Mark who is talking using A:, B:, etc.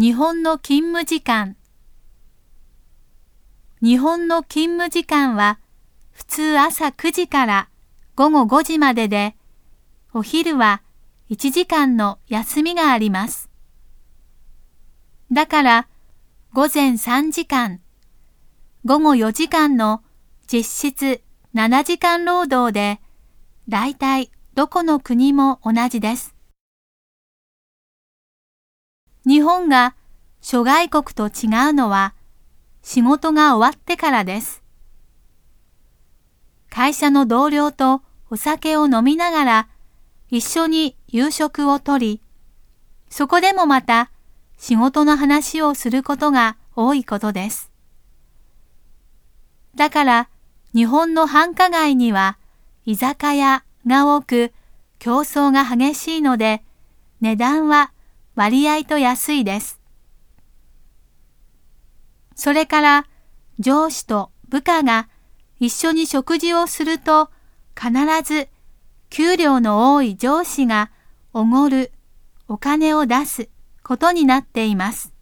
A: 日本の勤務時間日本の勤務時間は普通朝9時から午後5時までで、お昼は1時間の休みがあります。だから午前3時間、午後4時間の実質7時間労働で、だいたいどこの国も同じです。日本が諸外国と違うのは仕事が終わってからです。会社の同僚とお酒を飲みながら一緒に夕食をとり、そこでもまた仕事の話をすることが多いことです。だから日本の繁華街には居酒屋が多く競争が激しいので値段は割合と安いです。それから上司と部下が一緒に食事をすると必ず給料の多い上司がおごる、お金を出すことになっています。